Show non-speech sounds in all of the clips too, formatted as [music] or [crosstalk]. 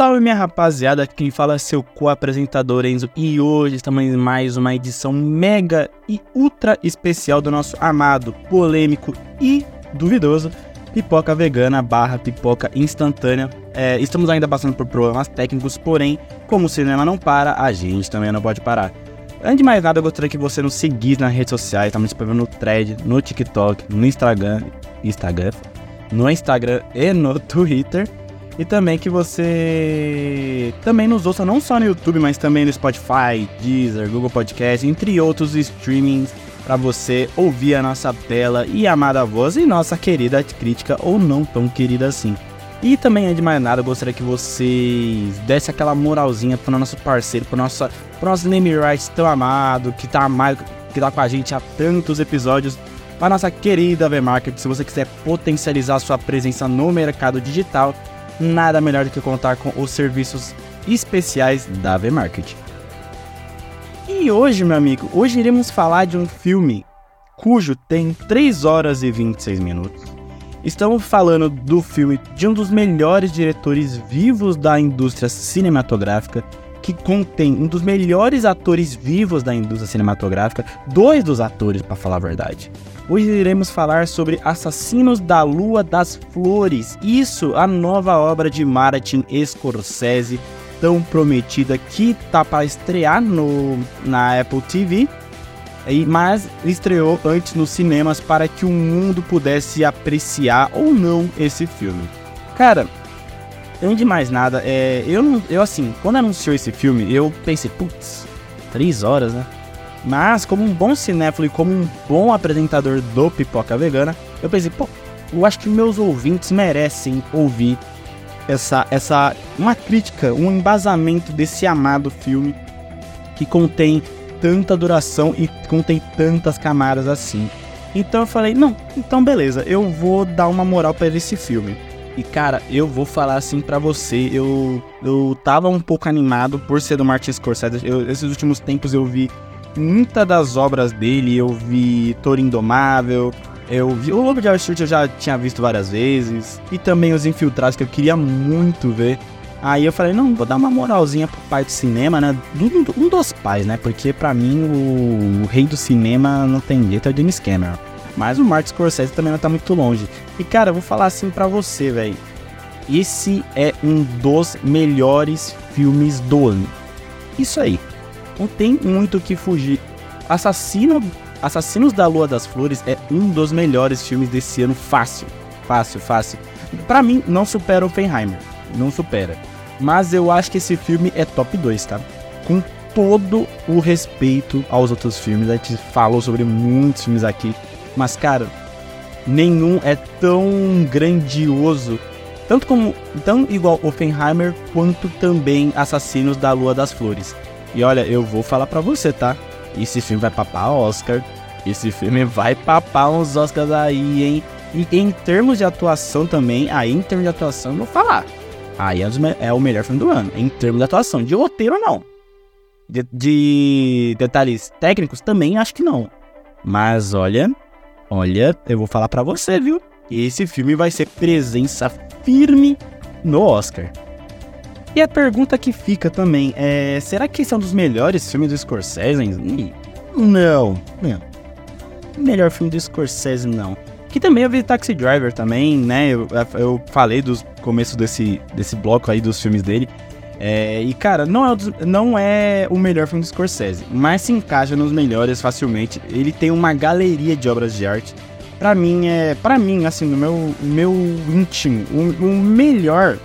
salve minha rapaziada, quem fala é seu co-apresentador Enzo e hoje estamos em mais uma edição mega e ultra especial do nosso amado, polêmico e duvidoso Pipoca Vegana barra Pipoca Instantânea. É, estamos ainda passando por problemas técnicos, porém, como o cinema não para, a gente também não pode parar. Antes de mais nada, eu gostaria que você nos seguisse nas redes sociais, estamos disponível no Thread, no TikTok, no Instagram, Instagram, no Instagram e no Twitter. E também que você também nos ouça não só no YouTube, mas também no Spotify, Deezer, Google Podcast, entre outros streamings para você ouvir a nossa bela e amada voz e nossa querida crítica ou não tão querida assim. E também, antes de mais nada, eu gostaria que vocês dessem aquela moralzinha pro nosso parceiro, pro nosso, pro nosso name rights tão amado, que tá, amado, que tá com a gente há tantos episódios, para nossa querida V-Market. Se você quiser potencializar sua presença no mercado digital, nada melhor do que contar com os serviços especiais da V-Market. E hoje, meu amigo, hoje iremos falar de um filme cujo tem 3 horas e 26 minutos. Estamos falando do filme de um dos melhores diretores vivos da indústria cinematográfica, que contém um dos melhores atores vivos da indústria cinematográfica, dois dos atores, para falar a verdade. Hoje iremos falar sobre Assassinos da Lua das Flores. Isso, a nova obra de Martin Scorsese, tão prometida que tá para estrear no na Apple TV. Mas estreou antes nos cinemas para que o mundo pudesse apreciar ou não esse filme. Cara, antes de mais nada, é, eu, eu assim, quando anunciou esse filme, eu pensei, putz, três horas, né? Mas, como um bom cinéfilo e como um bom apresentador do Pipoca Vegana, eu pensei, pô, eu acho que meus ouvintes merecem ouvir essa, essa uma crítica, um embasamento desse amado filme que contém tanta duração e contém tantas camadas assim. Então eu falei, não, então beleza, eu vou dar uma moral para esse filme. E cara, eu vou falar assim para você, eu eu tava um pouco animado por ser do Martin Scorsese. Eu, esses últimos tempos eu vi muitas das obras dele, eu vi Toro Indomável, eu vi o Lobo de Wall Street eu já tinha visto várias vezes, e também Os Infiltrados que eu queria muito ver. Aí eu falei, não, vou dar uma moralzinha pro pai do cinema, né? Um, dos pais, né? Porque para mim o, o, rei do cinema não tem jeito, é o James Cameron. Mas o Martin Scorsese também não tá muito longe. E cara, eu vou falar assim para você, velho. Esse é um dos melhores filmes do ano. Isso aí. Não tem muito o que fugir. Assassino, Assassinos da Lua das Flores é um dos melhores filmes desse ano, fácil. Fácil, fácil. Para mim, não supera Oppenheimer. Não supera. Mas eu acho que esse filme é top 2, tá? Com todo o respeito aos outros filmes. A gente falou sobre muitos filmes aqui. Mas, cara, nenhum é tão grandioso. Tanto como. Tão igual Oppenheimer, quanto também Assassinos da Lua das Flores. E olha, eu vou falar para você, tá? Esse filme vai papar Oscar. Esse filme vai papar uns Oscars aí, hein? E em termos de atuação também, aí em termos de atuação eu vou falar. Aí é, é o melhor filme do ano. Em termos de atuação. De roteiro, não. De, de detalhes técnicos também acho que não. Mas olha, olha, eu vou falar para você, viu? Esse filme vai ser presença firme no Oscar. E a pergunta que fica também é: será que esse é um dos melhores filmes do Scorsese? Não. Melhor filme do Scorsese, não. Que também eu vi Taxi Driver também, né? Eu, eu falei dos começos desse, desse bloco aí dos filmes dele. É, e cara, não é, não é o melhor filme do Scorsese, mas se encaixa nos melhores facilmente. Ele tem uma galeria de obras de arte. Pra mim, é. para mim, assim, no meu, meu íntimo, o, o melhor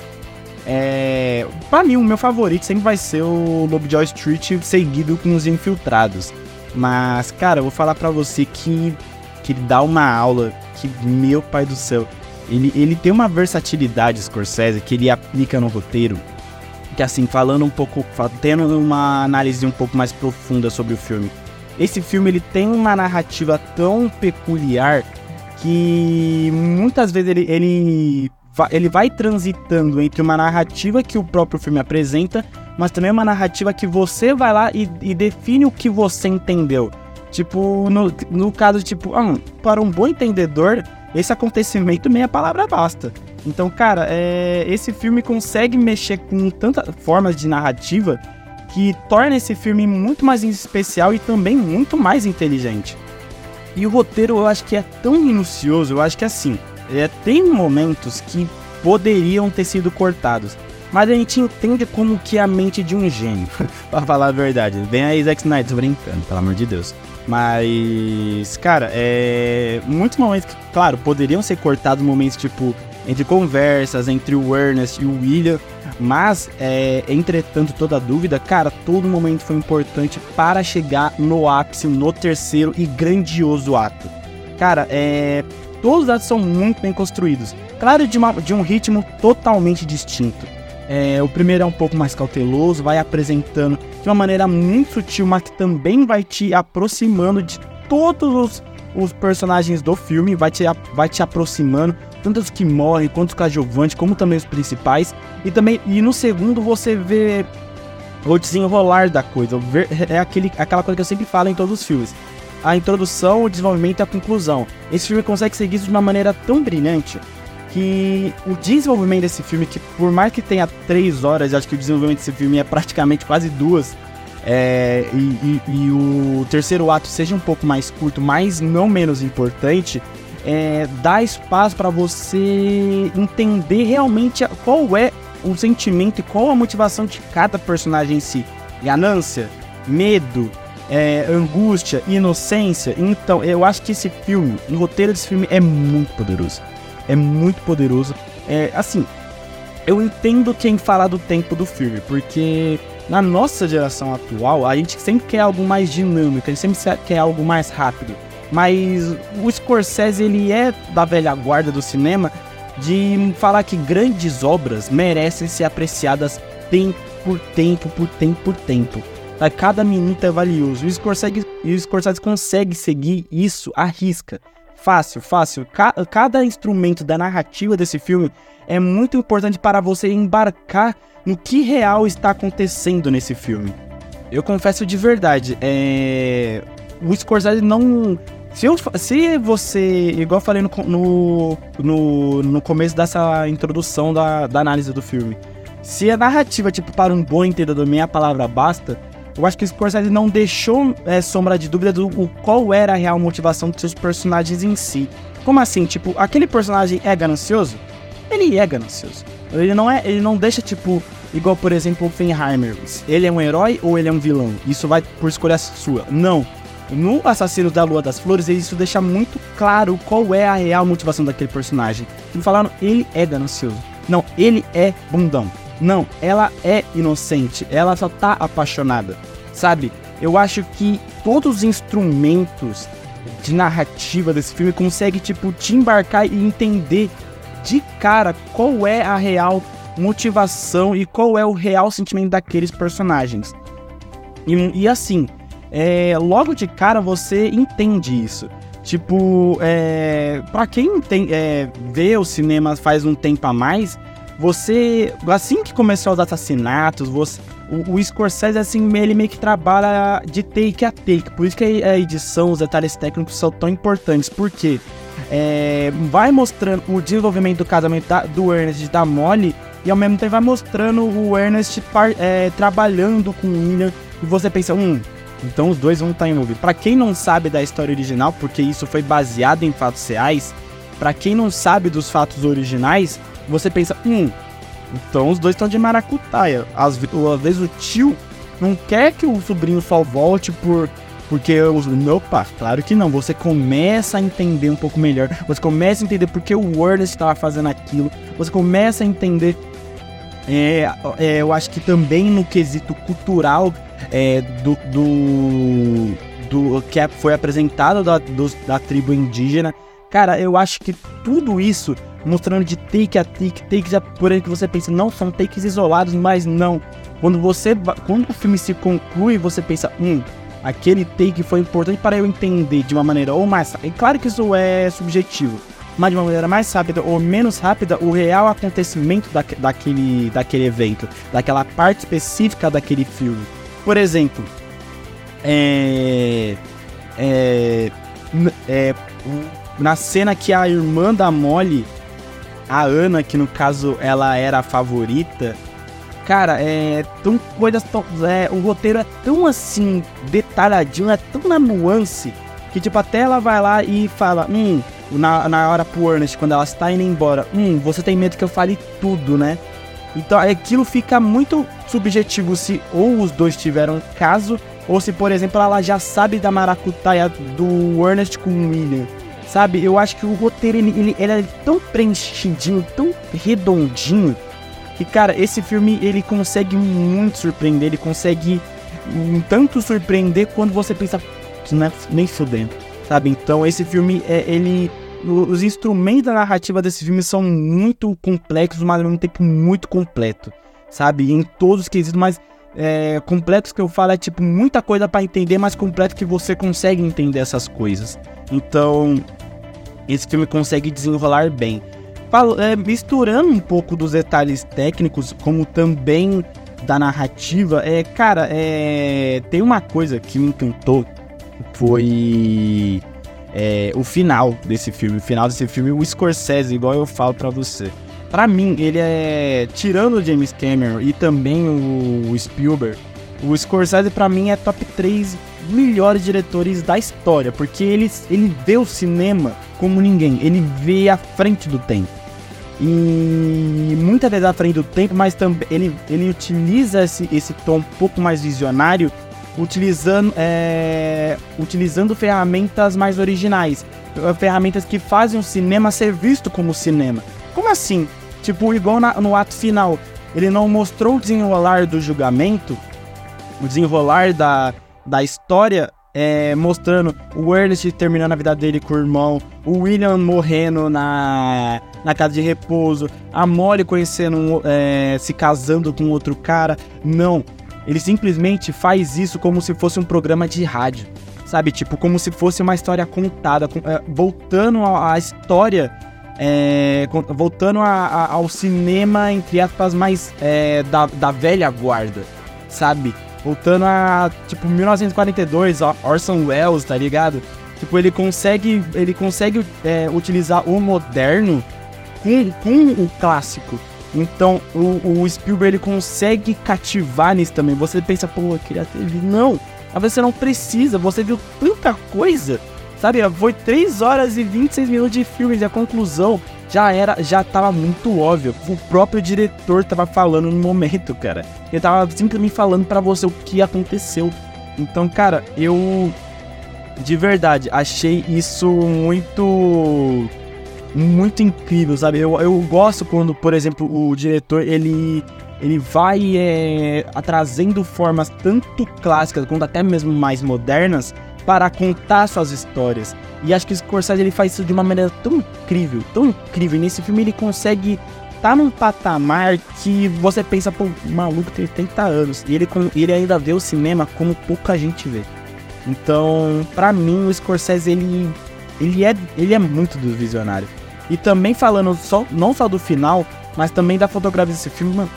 é, pra mim, o meu favorito sempre vai ser o Lovejoy Street seguido com os Infiltrados. Mas, cara, eu vou falar pra você que, que ele dá uma aula que, meu pai do céu, ele, ele tem uma versatilidade, Scorsese, que ele aplica no roteiro. Que, assim, falando um pouco, tendo uma análise um pouco mais profunda sobre o filme. Esse filme, ele tem uma narrativa tão peculiar que muitas vezes ele, ele ele vai transitando entre uma narrativa que o próprio filme apresenta, mas também uma narrativa que você vai lá e, e define o que você entendeu. Tipo, no, no caso, tipo, ah, para um bom entendedor, esse acontecimento meia palavra basta. Então, cara, é, esse filme consegue mexer com tantas formas de narrativa que torna esse filme muito mais especial e também muito mais inteligente. E o roteiro eu acho que é tão minucioso, eu acho que assim, é, tem momentos que poderiam ter sido cortados. Mas a gente entende como que é a mente de um gênio, [laughs] pra falar a verdade. Vem aí Zack Snyder, tô brincando, pelo amor de Deus. Mas, cara, é. Muitos momentos que, claro, poderiam ser cortados momentos tipo entre conversas entre o Ernest e o William, mas, é, entretanto, toda dúvida, cara, todo momento foi importante para chegar no ápice, no terceiro e grandioso ato. Cara, é, todos os atos são muito bem construídos, claro, de, uma, de um ritmo totalmente distinto. É, o primeiro é um pouco mais cauteloso, vai apresentando de uma maneira muito sutil, mas que também vai te aproximando de todos os, os personagens do filme, vai te, vai te aproximando, tanto os que morrem quanto os coadjuvantes, como também os principais. E também e no segundo você vê o desenrolar da coisa. É aquele, aquela coisa que eu sempre falo em todos os filmes. A introdução, o desenvolvimento e a conclusão. Esse filme consegue seguir isso de uma maneira tão brilhante que o desenvolvimento desse filme, que por mais que tenha três horas, acho que o desenvolvimento desse filme é praticamente quase duas, é, e, e, e, o terceiro ato seja um pouco mais curto, mas não menos importante, é, dá espaço para você entender realmente qual é o sentimento e qual a motivação de cada personagem em si. Ganância, medo, é, angústia, inocência. Então, eu acho que esse filme, o roteiro desse filme é muito poderoso é muito poderoso. É, assim, eu entendo quem fala do tempo do filme, porque na nossa geração atual, a gente sempre quer algo mais dinâmico, a gente sempre quer algo mais rápido. Mas o Scorsese, ele é da velha guarda do cinema de falar que grandes obras merecem ser apreciadas tempo por tempo, por tempo por tempo. Cada minuto é valioso. E o Scorsese, e o Scorsese consegue seguir isso à risca. Fácil, fácil. Ca cada instrumento da narrativa desse filme é muito importante para você embarcar no que real está acontecendo nesse filme. Eu confesso de verdade, é... o Scorsese não. Se, eu, se você, igual eu falei no, no, no, no começo dessa introdução da, da análise do filme, se a narrativa, tipo, para um bom entendedor, meia palavra basta, eu acho que o Scorsese não deixou é, sombra de dúvida do qual era a real motivação dos seus personagens em si. Como assim? Tipo, aquele personagem é ganancioso? Ele é ganancioso. Ele não é, ele não deixa tipo igual por exemplo o Fenheimer. Ele é um herói ou ele é um vilão? Isso vai por escolha sua. Não. No Assassino da Lua das Flores, isso deixa muito claro qual é a real motivação daquele personagem. Tipo, falaram, ele é ganancioso. Não, ele é bundão. Não, ela é inocente, ela só tá apaixonada, sabe? Eu acho que todos os instrumentos de narrativa desse filme conseguem, tipo, te embarcar e entender de cara qual é a real motivação e qual é o real sentimento daqueles personagens. E, e assim, é, logo de cara você entende isso. Tipo, é, pra quem tem, é, vê o cinema faz um tempo a mais, você, assim que começou os assassinatos, você, o, o Scorsese, assim, ele meio que trabalha de take a take. Por isso que a edição, os detalhes técnicos são tão importantes. Porque é, vai mostrando o desenvolvimento do casamento da, do Ernest e da Molly, e ao mesmo tempo vai mostrando o Ernest par, é, trabalhando com o William. E você pensa, hum, então os dois vão estar envolvidos. Para quem não sabe da história original, porque isso foi baseado em fatos reais, para quem não sabe dos fatos originais, você pensa, hum, então os dois estão de maracutaia. Às, vezes o tio não quer que o sobrinho só volte por porque os meu pá, claro que não. Você começa a entender um pouco melhor. Você começa a entender porque o Ernest estava fazendo aquilo. Você começa a entender. É, é, eu acho que também no quesito cultural é, do, do, do que é, foi apresentado da, do, da tribo indígena. Cara, eu acho que tudo isso mostrando de take a take, takes a, por aí que você pensa, não, são takes isolados, mas não. Quando você quando o filme se conclui, você pensa, hum, aquele take foi importante para eu entender de uma maneira ou mais. É claro que isso é subjetivo, mas de uma maneira mais rápida ou menos rápida o real acontecimento da, daquele, daquele evento, daquela parte específica daquele filme. Por exemplo, é, é, é, na cena que a irmã da Molly a Ana, que no caso ela era a favorita, cara, é tão coisas tão, é, o roteiro é tão assim detalhadinho, é tão na nuance que tipo até ela vai lá e fala, hum, na, na hora pro Ernest quando ela está indo embora, hum, você tem medo que eu fale tudo, né? Então aquilo fica muito subjetivo se ou os dois tiveram caso ou se por exemplo ela já sabe da maracutaia do Ernest com o William. Sabe, eu acho que o roteiro ele, ele, ele é tão preenchidinho, tão redondinho, que cara, esse filme ele consegue muito surpreender, ele consegue um tanto surpreender quando você pensa que não é nem fudendo, sabe? Então esse filme é ele os instrumentos da narrativa desse filme são muito complexos, mas ao mesmo tempo muito completo, sabe? Em todos os quesitos, mas é, que eu falo é tipo muita coisa para entender, mas completo que você consegue entender essas coisas. Então, esse filme consegue desenrolar bem. Falo, é, misturando um pouco dos detalhes técnicos, como também da narrativa, é, cara, é, tem uma coisa que me encantou, foi é, o final desse filme. O final desse filme, o Scorsese, igual eu falo para você. Para mim, ele é tirando o James Cameron e também o Spielberg, o Scorsese para mim é top 3 melhores diretores da história, porque ele, ele vê o cinema como ninguém, ele vê à frente do tempo. E muitas vezes à frente do tempo, mas também ele, ele utiliza esse, esse tom um pouco mais visionário, utilizando, é, utilizando ferramentas mais originais, ferramentas que fazem o cinema ser visto como cinema. Como assim? Tipo, igual na, no ato final, ele não mostrou o desenrolar do julgamento, o desenrolar da, da história é, mostrando o Ernest terminando a vida dele com o irmão, o William morrendo na, na casa de repouso, a Molly conhecendo, é, se casando com outro cara. Não. Ele simplesmente faz isso como se fosse um programa de rádio. Sabe? Tipo, como se fosse uma história contada, é, voltando à história. É, voltando a, a, ao cinema, entre aspas, mais é, da, da velha guarda, sabe? Voltando a, tipo, 1942, Orson Welles, tá ligado? Tipo, ele consegue, ele consegue é, utilizar o moderno com, com o clássico. Então, o, o, Spielberg ele consegue cativar nisso também. Você pensa, pô, eu queria ter visto. Não, mas você não precisa, você viu tanta coisa. Sabe, foi 3 horas e 26 minutos de filme e a conclusão já era, já tava muito óbvio. O próprio diretor tava falando no momento, cara. Ele tava simplesmente falando para você o que aconteceu. Então, cara, eu de verdade achei isso muito muito incrível, sabe? Eu, eu gosto quando, por exemplo, o diretor ele ele vai é, trazendo formas tanto clássicas quanto até mesmo mais modernas para contar suas histórias. E acho que o Scorsese ele faz isso de uma maneira tão incrível, tão incrível. E nesse filme ele consegue tá num patamar que você pensa, pô, maluco tem 30 anos. E ele, ele ainda vê o cinema como pouca gente vê. Então, para mim, o Scorsese ele, ele, é, ele é muito do visionário. E também falando só, não só do final, mas também da fotografia desse filme, mano.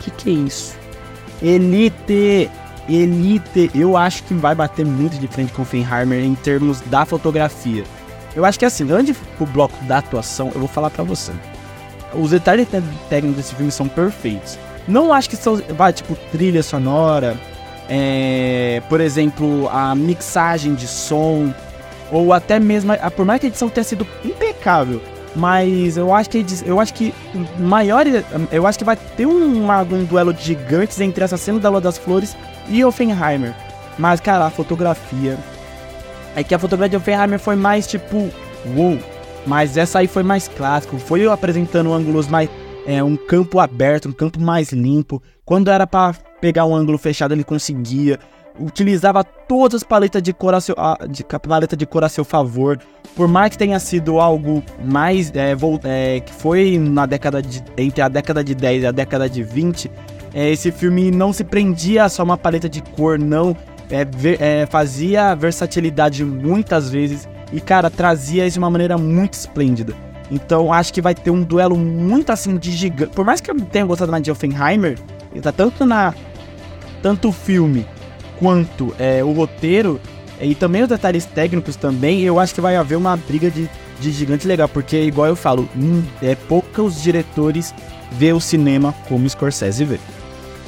Que que é isso? Elite! Eu acho que vai bater muito de frente com o Oppenheimer em termos da fotografia. Eu acho que assim, antes pro bloco da atuação, eu vou falar para você. Os detalhes técnicos desse filme são perfeitos. Não acho que são, vai, tipo, trilha sonora, é, por exemplo, a mixagem de som, ou até mesmo, por mais que a edição tenha sido impecável, mas eu acho que eu acho que maior, eu acho que vai ter um, um duelo de gigantes entre essa cena da Lua das Flores e Offenheimer. Mas, cara, a fotografia. É que a fotografia de Offenheimer foi mais tipo. Uou! Mas essa aí foi mais clássico. Foi eu apresentando ângulos mais. É, um campo aberto, um campo mais limpo. Quando era para pegar um ângulo fechado, ele conseguia. Utilizava todas as paletas de cor a seu, de, paleta de cor a seu favor. Por mais que tenha sido algo mais. É, é, que foi na década de. Entre a década de 10 e a década de 20 é, esse filme não se prendia a só uma paleta de cor, não. É, ver, é, fazia versatilidade muitas vezes e, cara, trazia isso de uma maneira muito esplêndida. Então acho que vai ter um duelo muito assim de gigante. Por mais que eu tenha gostado mais de Offenheimer, tá tanto na tanto o filme quanto é, o roteiro e também os detalhes técnicos também, eu acho que vai haver uma briga de, de gigante legal, porque igual eu falo, hum, é poucos diretores vê o cinema como Scorsese vê.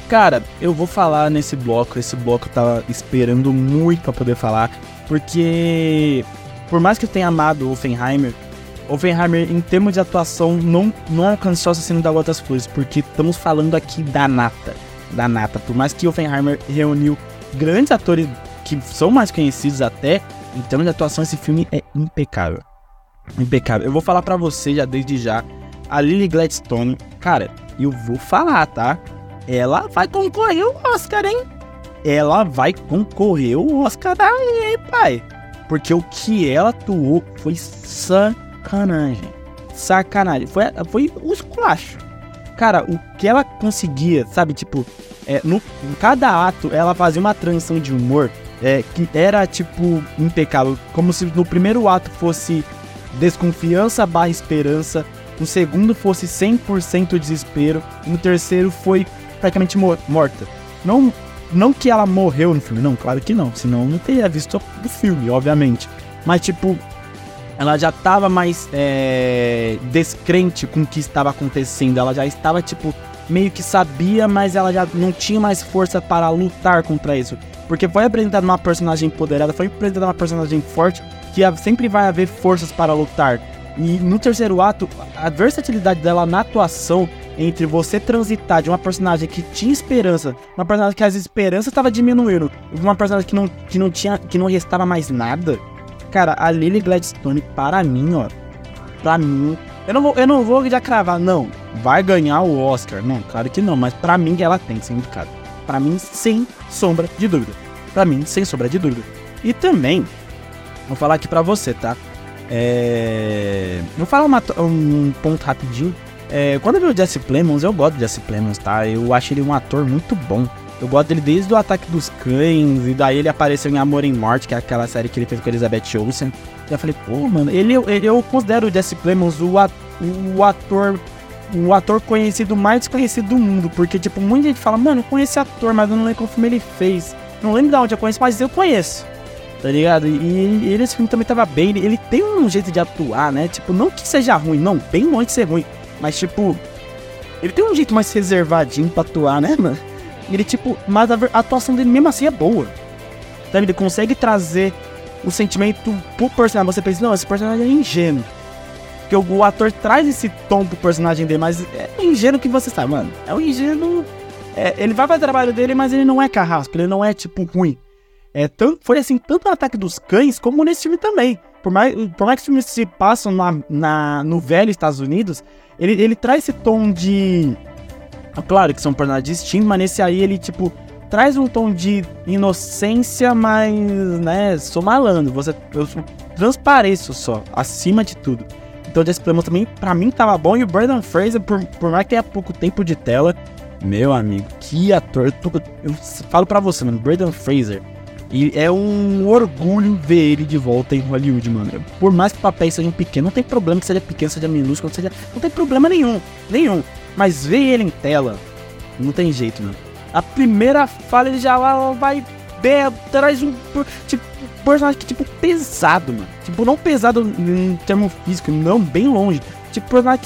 Cara, eu vou falar nesse bloco, esse bloco eu tava esperando muito para poder falar, porque por mais que eu tenha amado Offenheimer, Offenheimer em termos de atuação não, não alcançou o assassino da Lotus Flores, porque estamos falando aqui da nata, da nata. Por mais que Offenheimer reuniu grandes atores que são mais conhecidos até, em termos de atuação esse filme é impecável. Impecável. Eu vou falar para você já desde já, a Lily Gladstone, cara, eu vou falar, tá? Ela vai concorrer o Oscar, hein? Ela vai concorrer o Oscar aí, pai. Porque o que ela atuou foi sacanagem. Sacanagem. Foi, foi um esculacho. Cara, o que ela conseguia, sabe? Tipo, é, no, em cada ato ela fazia uma transição de humor é, que era, tipo, impecável. Como se no primeiro ato fosse desconfiança barra esperança. No segundo fosse 100% desespero. No terceiro foi praticamente morta. Não, não que ela morreu no filme, não, claro que não, senão não teria visto o filme, obviamente. Mas, tipo, ela já tava mais é, descrente com o que estava acontecendo. Ela já estava, tipo, meio que sabia, mas ela já não tinha mais força para lutar contra isso. Porque foi apresentada uma personagem empoderada, foi apresentada uma personagem forte, que sempre vai haver forças para lutar. E no terceiro ato, a versatilidade dela na atuação entre você transitar de uma personagem que tinha esperança, uma personagem que as esperanças estava diminuindo, uma personagem que não, que não tinha, que não restava mais nada. Cara, a Lily Gladstone, para mim, ó, pra mim, eu não vou, eu não vou já cravar, não, vai ganhar o Oscar, não, claro que não, mas para mim ela tem ser indicada. Para mim, sem sombra de dúvida. Para mim, sem sombra de dúvida. E também, vou falar aqui para você, tá? É... Vou falar uma, um ponto rapidinho é, quando eu vi o Jesse Plemons, eu gosto do Jesse Plemons, tá? Eu acho ele um ator muito bom. Eu gosto dele desde o Ataque dos Cães, e daí ele apareceu em Amor em Morte, que é aquela série que ele fez com Elizabeth Olsen. E eu falei, pô, mano, ele, ele eu considero o Jesse Plemons o, o ator o ator conhecido mais desconhecido do mundo, porque, tipo, muita gente fala, mano, eu conheço esse ator, mas eu não lembro filme ele fez. Não lembro de onde eu conheço, mas eu conheço. Tá ligado? E, ele, esse filme também tava bem. Ele, ele, tem um jeito de atuar, né? Tipo, não que seja ruim, não, bem longe de ser ruim. Mas, tipo, ele tem um jeito mais reservadinho pra atuar, né, mano? Ele, tipo, mas a, atuação dele mesmo assim é boa. Sabe? Ele consegue trazer o sentimento pro personagem. Você pensa, não, esse personagem é ingênuo. Porque o, o ator traz esse tom pro personagem dele, mas é ingênuo que você sabe, mano. É o ingênuo. É, ele vai fazer o trabalho dele, mas ele não é carrasco, ele não é, tipo, ruim. É, tanto, foi assim, tanto no Ataque dos Cães, como nesse filme também. Por mais, por mais que os filmes se passam na, na, no velho Estados Unidos, ele, ele traz esse tom de. Claro que são personagens distintos, mas nesse aí ele, tipo, traz um tom de inocência, mas, né, sou malandro. Você, eu transpareço só, acima de tudo. Então, Jesse Plemons também, pra mim, tava bom. E o Brandon Fraser, por, por mais que tenha pouco tempo de tela, meu amigo, que ator. Eu, tô, eu falo pra você, mano, Brandon Fraser e é um orgulho ver ele de volta em Hollywood, mano. Por mais que o papel seja pequeno, não tem problema que seja pequeno, seja minúsculo, seja. Não tem problema nenhum. Nenhum. Mas ver ele em tela, não tem jeito, mano. A primeira fala ele já vai. Bem, traz um. Tipo, personagem que, tipo, pesado, mano. Tipo, não pesado em termo físico, não, bem longe. Tipo, personagem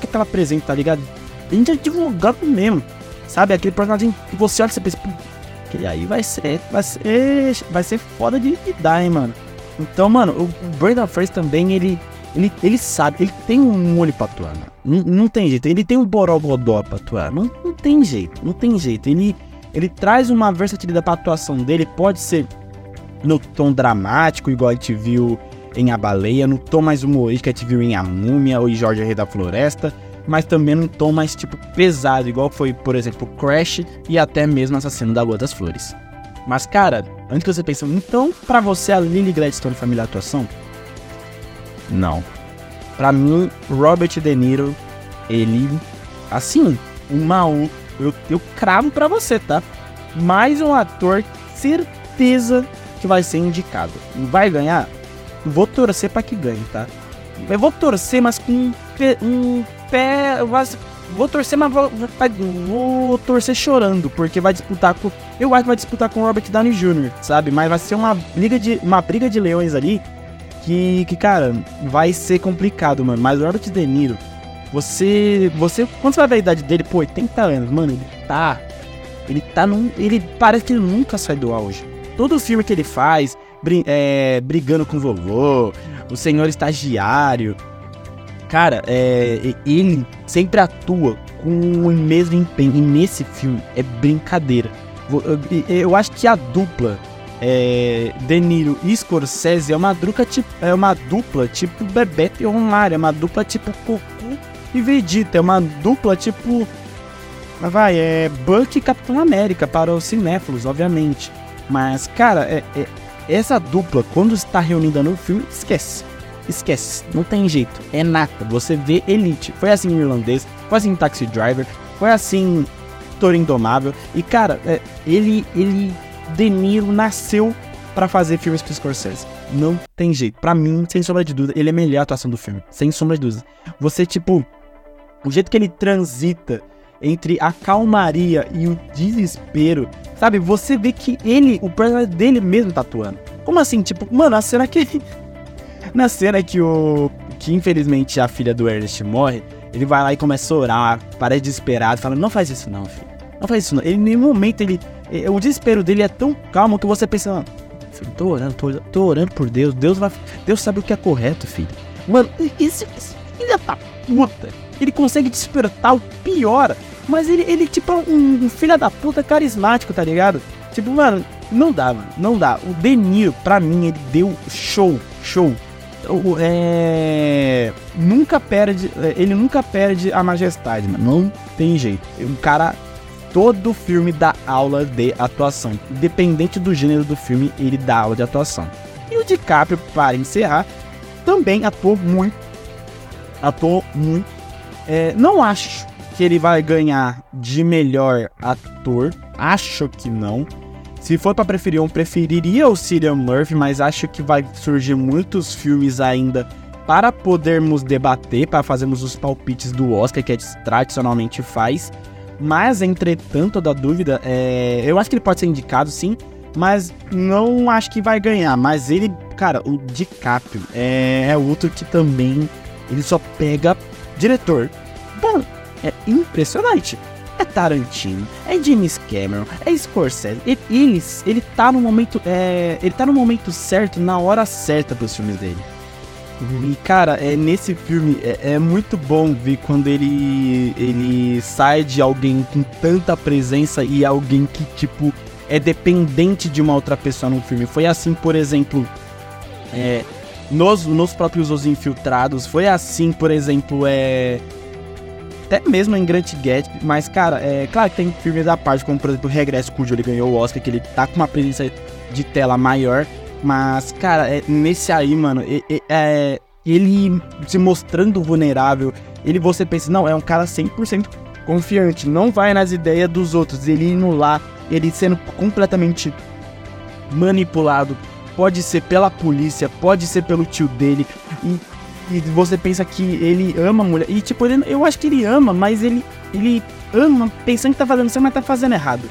que tela presente, tá ligado? Bem de advogado mesmo. Sabe? Aquele personagem que você olha e você pensa, que aí vai ser, vai ser, vai ser foda de, de dar, hein, mano. Então, mano, o Brandon Fraser também, ele, ele, ele sabe, ele tem um olho pra atuar, mano. Não, não tem jeito, ele tem um borogodó pra atuar, não, não tem jeito, não tem jeito. Ele, ele traz uma versatilidade pra atuação dele, pode ser no tom dramático, igual a gente viu em A Baleia, no tom mais humorístico a gente viu em A Múmia ou em Jorge Rei da Floresta, mas também num tom mais tipo pesado, igual foi, por exemplo, Crash e até mesmo Assassino da Lua das Flores. Mas cara, antes que você pense, então para você a Lily Gladstone foi a melhor atuação? Não. Para mim, Robert De Niro, ele assim, uma eu, eu cravo para você, tá? Mais um ator, certeza que vai ser indicado. Vai ganhar? Vou torcer para que ganhe, tá? Eu vou torcer, mas com um, um pé. Vou torcer, mas vou, vou, torcer chorando, porque vai disputar com. Eu acho que vai disputar com o Robert Downey Jr., sabe? Mas vai ser uma briga de, uma briga de leões ali que, que, cara, vai ser complicado, mano. Mas o Robert De Niro, você. Você. Quando você vai ver a idade dele, pô, 80 anos, mano, ele tá. Ele tá num. Ele parece que ele nunca sai do auge. Todo filme que ele faz, brin é, brigando com o vovô, o senhor estagiário. Cara, é, ele sempre atua com o mesmo empenho. E nesse filme é brincadeira. Eu, acho que a dupla é, De Niro e Scorsese é uma, dupla tipo, é uma dupla tipo Bebeto e Romário, é uma dupla tipo Goku e Vegeta, é uma dupla tipo. Vai, é Buck e Capitão América para os cinéfilos, obviamente. Mas, cara, é, é, essa dupla, quando está reunida no filme, esquece. Esquece, não tem jeito, é nata. Você vê Elite. Foi assim em Irlandês, foi assim em Taxi Driver, foi assim Toro Indomável. E, cara, é, ele, ele de Niro nasceu para fazer filmes pro Scorsese. Não tem jeito. Para mim, sem sombra de dúvida, ele é a melhor atuação do filme. Sem sombra de dúvida. Você, tipo, o jeito que ele transita entre a calmaria e o desespero, sabe? Você vê que ele, o personagem dele mesmo tá atuando. Como assim? Tipo, mano, a cena que. Na cena que o. Que infelizmente a filha do Ernest morre, ele vai lá e começa a orar, parece desesperado, fala: Não faz isso não, filho. Não faz isso não. Ele, em nenhum momento ele o desespero dele é tão calmo que você pensa, mano, filho, tô orando, tô, tô, orando por Deus, Deus vai. Deus sabe o que é correto, filho. Mano, esse, esse filho da puta, ele consegue despertar o pior. Mas ele, ele tipo, é um, um filho da puta carismático, tá ligado? Tipo, mano, não dá, mano. Não dá. O Deniro, pra mim, ele deu show, show. É... Nunca perde. É, ele nunca perde a majestade, mano. Não tem jeito. O cara todo filme dá aula de atuação. Independente do gênero do filme, ele dá aula de atuação. E o DiCaprio, para encerrar, também atuou muito. Atuou muito. É, não acho que ele vai ganhar de melhor ator. Acho que não. Se for para preferir um, preferiria o Cillian Murphy, mas acho que vai surgir muitos filmes ainda para podermos debater, para fazermos os palpites do Oscar que a gente tradicionalmente faz. Mas, entretanto, da dúvida, é... eu acho que ele pode ser indicado, sim, mas não acho que vai ganhar. Mas ele, cara, o DiCaprio é, é outro que também ele só pega diretor. Bom, é impressionante. É Tarantino, é James Cameron, é Scorsese. Ele, ele, ele tá no momento, é, ele tá no momento certo, na hora certa pros filmes dele. E cara, é, nesse filme é, é, muito bom ver quando ele, ele sai de alguém com tanta presença e alguém que, tipo, é dependente de uma outra pessoa no filme. Foi assim, por exemplo, é, nos, nos próprios Os Infiltrados. Foi assim, por exemplo, é. Até mesmo em Grant Gatsby, mas cara, é claro que tem filmes da parte, como por exemplo Regresso, cujo ele ganhou o Oscar, que ele tá com uma presença de tela maior. Mas, cara, é, nesse aí, mano, é, é, ele se mostrando vulnerável, ele você pensa, não, é um cara 100% confiante, não vai nas ideias dos outros, ele indo lá, ele sendo completamente manipulado, pode ser pela polícia, pode ser pelo tio dele, e, e você pensa que ele ama a mulher, e tipo, ele, eu acho que ele ama, mas ele, ele ama pensando que tá fazendo certo, mas tá fazendo errado,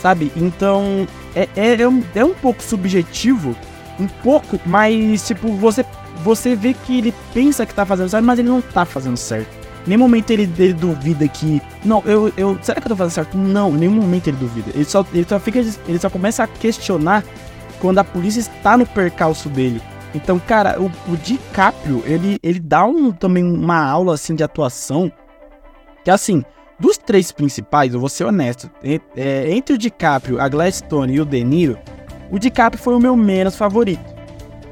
sabe? Então, é, é, é, um, é um pouco subjetivo, um pouco, mas tipo, você, você vê que ele pensa que tá fazendo certo, mas ele não tá fazendo certo. Em nenhum momento ele, ele duvida que. Não, eu, eu. Será que eu tô fazendo certo? Não, nenhum momento ele duvida. Ele só, ele só fica. Ele só começa a questionar quando a polícia está no percalço dele. Então, cara, o, o DiCaprio, ele, ele dá um, também uma aula assim de atuação. Que assim, dos três principais, eu vou ser honesto, é, entre o DiCaprio, a Gladstone e o De Niro, o DiCaprio foi o meu menos favorito.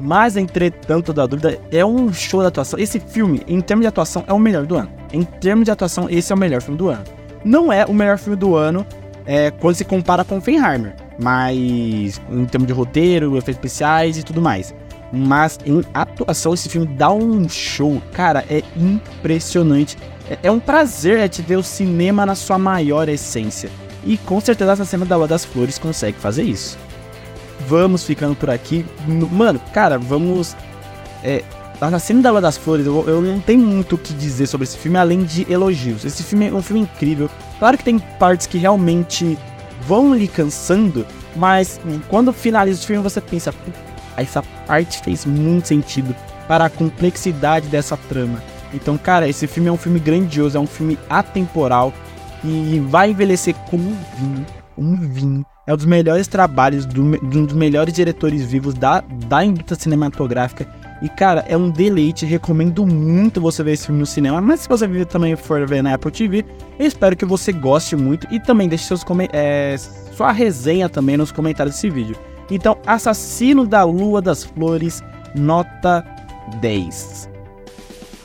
Mas, entretanto, da dúvida, é um show de atuação. Esse filme, em termos de atuação, é o melhor do ano. Em termos de atuação, esse é o melhor filme do ano. Não é o melhor filme do ano é, quando se compara com Fenheimer, mas em termos de roteiro, efeitos especiais e tudo mais. Mas em atuação, esse filme dá um show. Cara, é impressionante é, é um prazer é te ver o cinema na sua maior essência. E com certeza essa cena da Rua das Flores consegue fazer isso. Vamos ficando por aqui. Mano, cara, vamos. É, a cena da Rua das Flores, eu, eu não tenho muito o que dizer sobre esse filme além de elogios. Esse filme é um filme incrível. Claro que tem partes que realmente vão lhe cansando, mas quando finaliza o filme você pensa, essa parte fez muito sentido para a complexidade dessa trama. Então, cara, esse filme é um filme grandioso, é um filme atemporal e vai envelhecer como um vinho, um vinho. É um dos melhores trabalhos do, de um dos melhores diretores vivos da, da indústria cinematográfica. E, cara, é um deleite. Recomendo muito você ver esse filme no cinema. Mas se você também for ver na Apple TV, eu espero que você goste muito. E também deixe seus é, sua resenha também nos comentários desse vídeo. Então, Assassino da Lua das Flores, nota 10.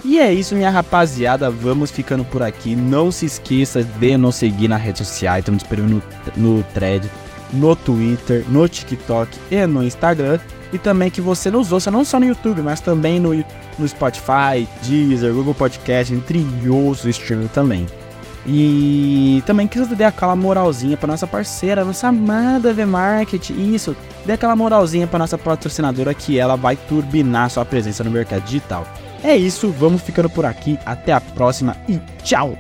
E é isso, minha rapaziada. Vamos ficando por aqui. Não se esqueça de nos seguir na rede social. Estamos esperando no, no thread, no Twitter, no TikTok e no Instagram. E também que você nos ouça não só no YouTube, mas também no, no Spotify, Deezer, Google Podcast, entre outros streaming também. E também que você dê aquela moralzinha para nossa parceira, nossa amada V-Market. Isso, dê aquela moralzinha para nossa patrocinadora que ela vai turbinar sua presença no mercado digital. É isso, vamos ficando por aqui. Até a próxima e tchau!